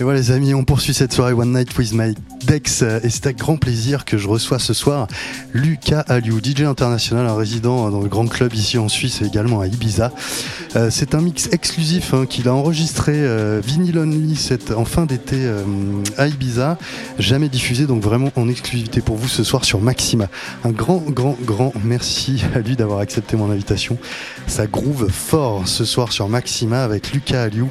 Et voilà les amis, on poursuit cette soirée One Night with My Dex et c'est avec grand plaisir que je reçois ce soir Lucas Aliou, DJ international, un résident dans le grand club ici en Suisse et également à Ibiza. Euh, c'est un mix exclusif hein, qu'il a enregistré euh, Vinyl Only en fin d'été euh, à Ibiza, jamais diffusé donc vraiment en exclusivité pour vous ce soir sur Maxima. Un grand grand grand merci à lui d'avoir accepté mon invitation. Ça groove fort ce soir sur Maxima avec Lucas Aliou.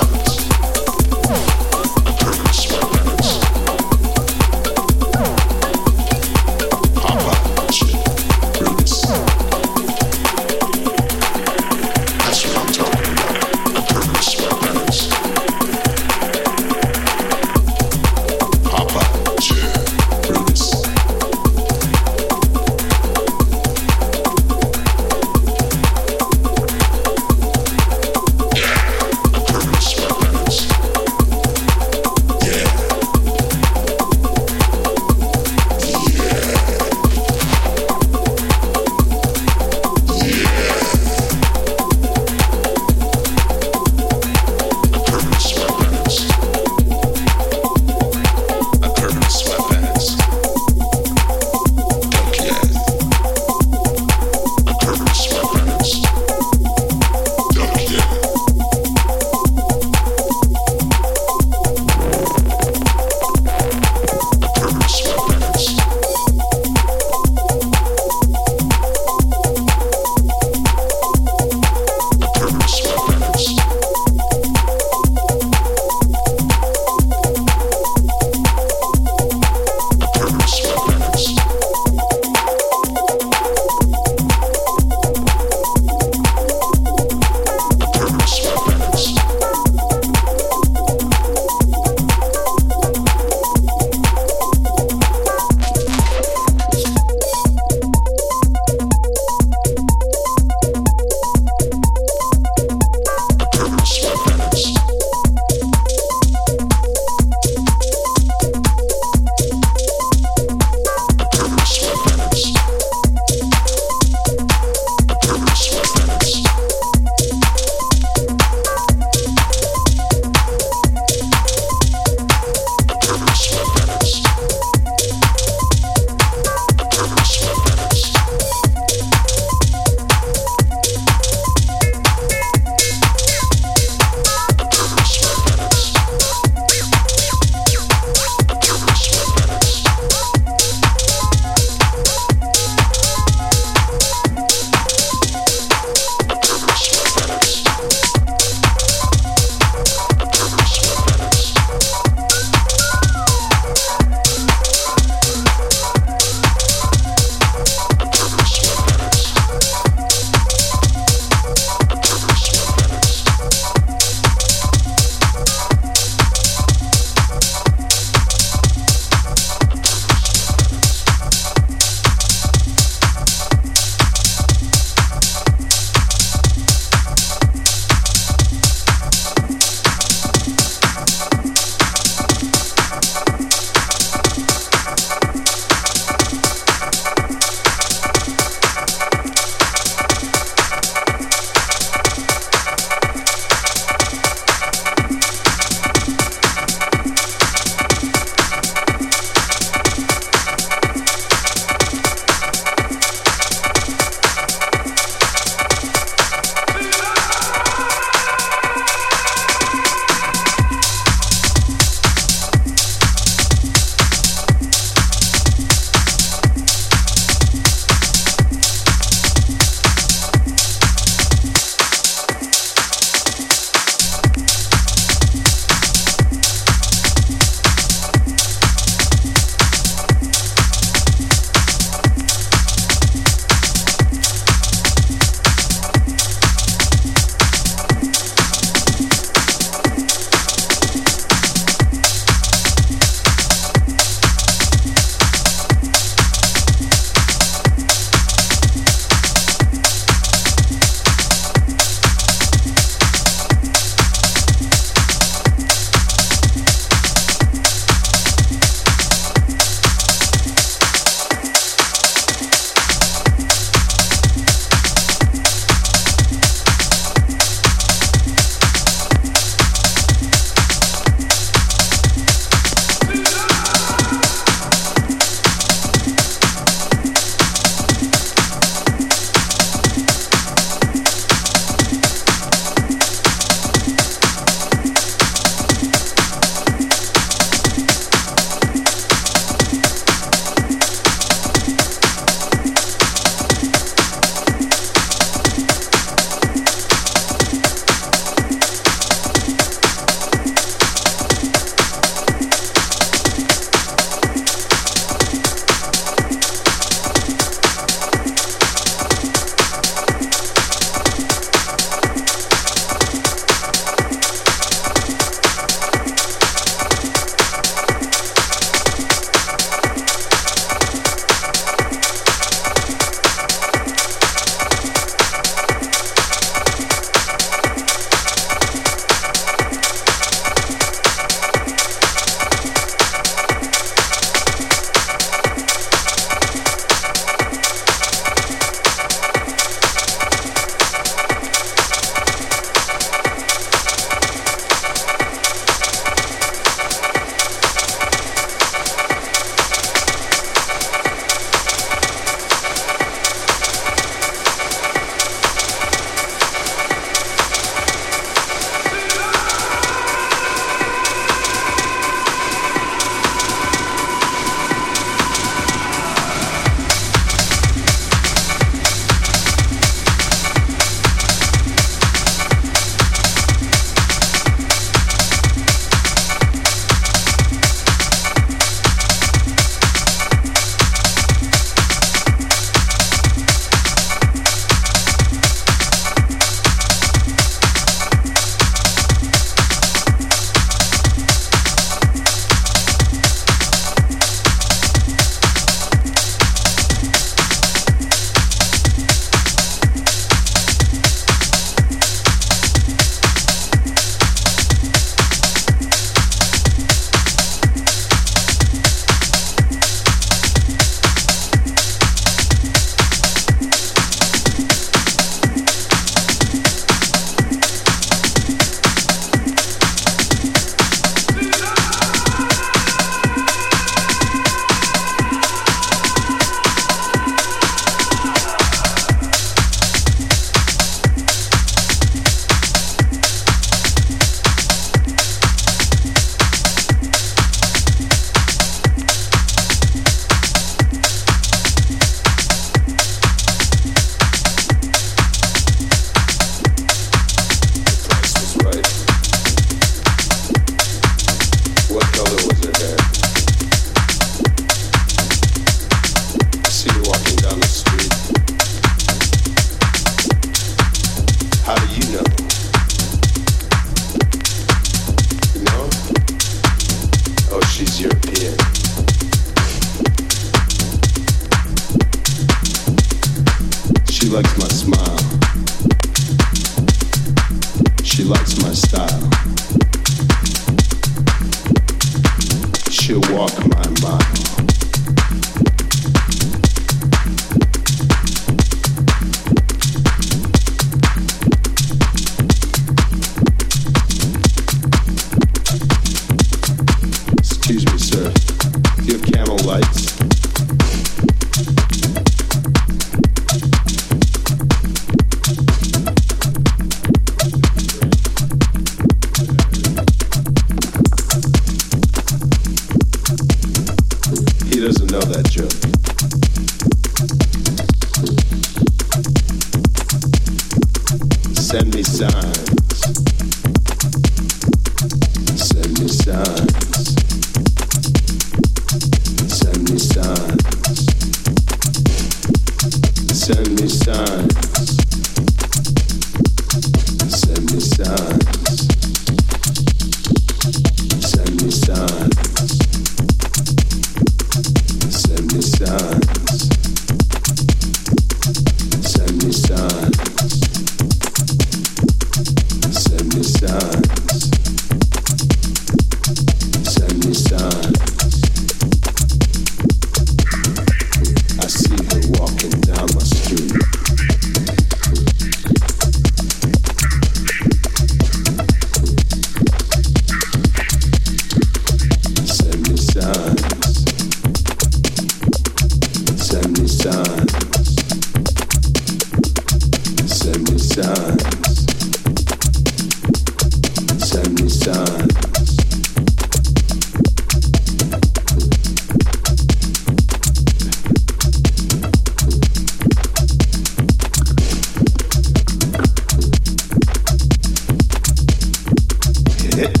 hit.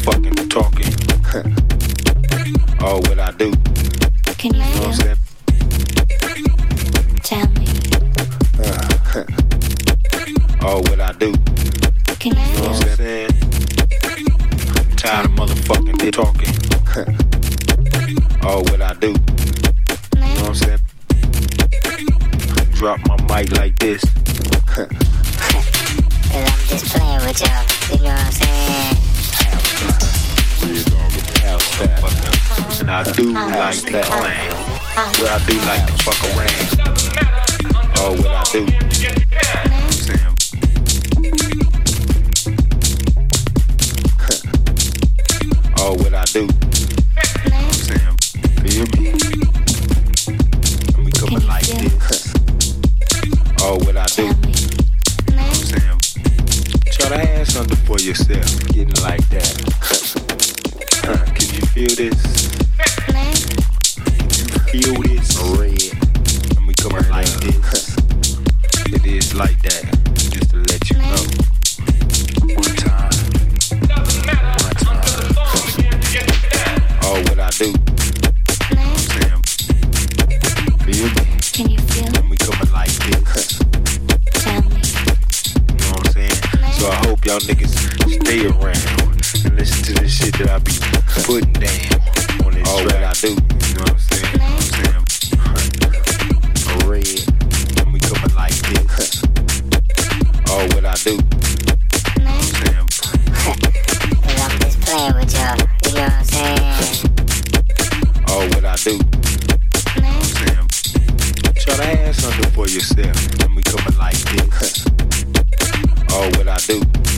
fucking talking. All what I do. Can you, you know feel? Tell me. Uh, all what I do. Can you, you know what I'm saying? I'm tired of motherfucking talking. all what I do. You know what I'm saying? Drop my mic like this. Cause I'm just playing with y'all. You know what I'm saying? And I do uh, like that. Uh, Where uh. I do like to fuck around. Oh, what I do. yourself. And we coming like this. Oh, what I do.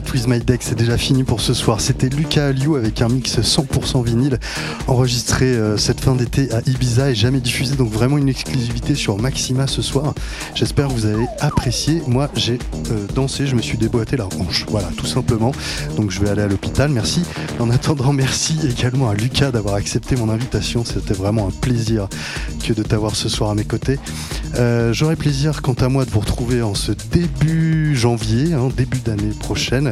Night with My Deck, c'est déjà fini pour ce soir. C'était Lucas Aliou avec un mix 100% vinyle enregistré euh, cette fin d'été à Ibiza et jamais diffusé, donc vraiment une exclusivité sur Maxima ce soir. J'espère que vous avez apprécié. Moi, j'ai euh, dansé, je me suis déboîté la hanche, voilà, tout simplement. Donc je vais aller à l'hôpital. Merci. En attendant, merci également à Lucas d'avoir accepté mon invitation. C'était vraiment un plaisir que de t'avoir ce soir à mes côtés. Euh, j'aurai plaisir, quant à moi, de vous retrouver en ce début janvier, hein, début d'année prochaine,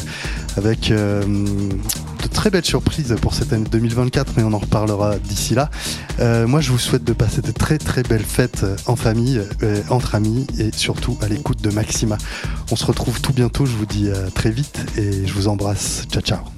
avec euh, de très belles surprises pour cette année 2024, mais on en reparlera d'ici là. Euh, moi, je vous souhaite de passer de très très belles fêtes en famille, entre amis et surtout à l'écoute de Maxima. On se retrouve tout bientôt, je vous dis très vite et je vous embrasse. Ciao ciao.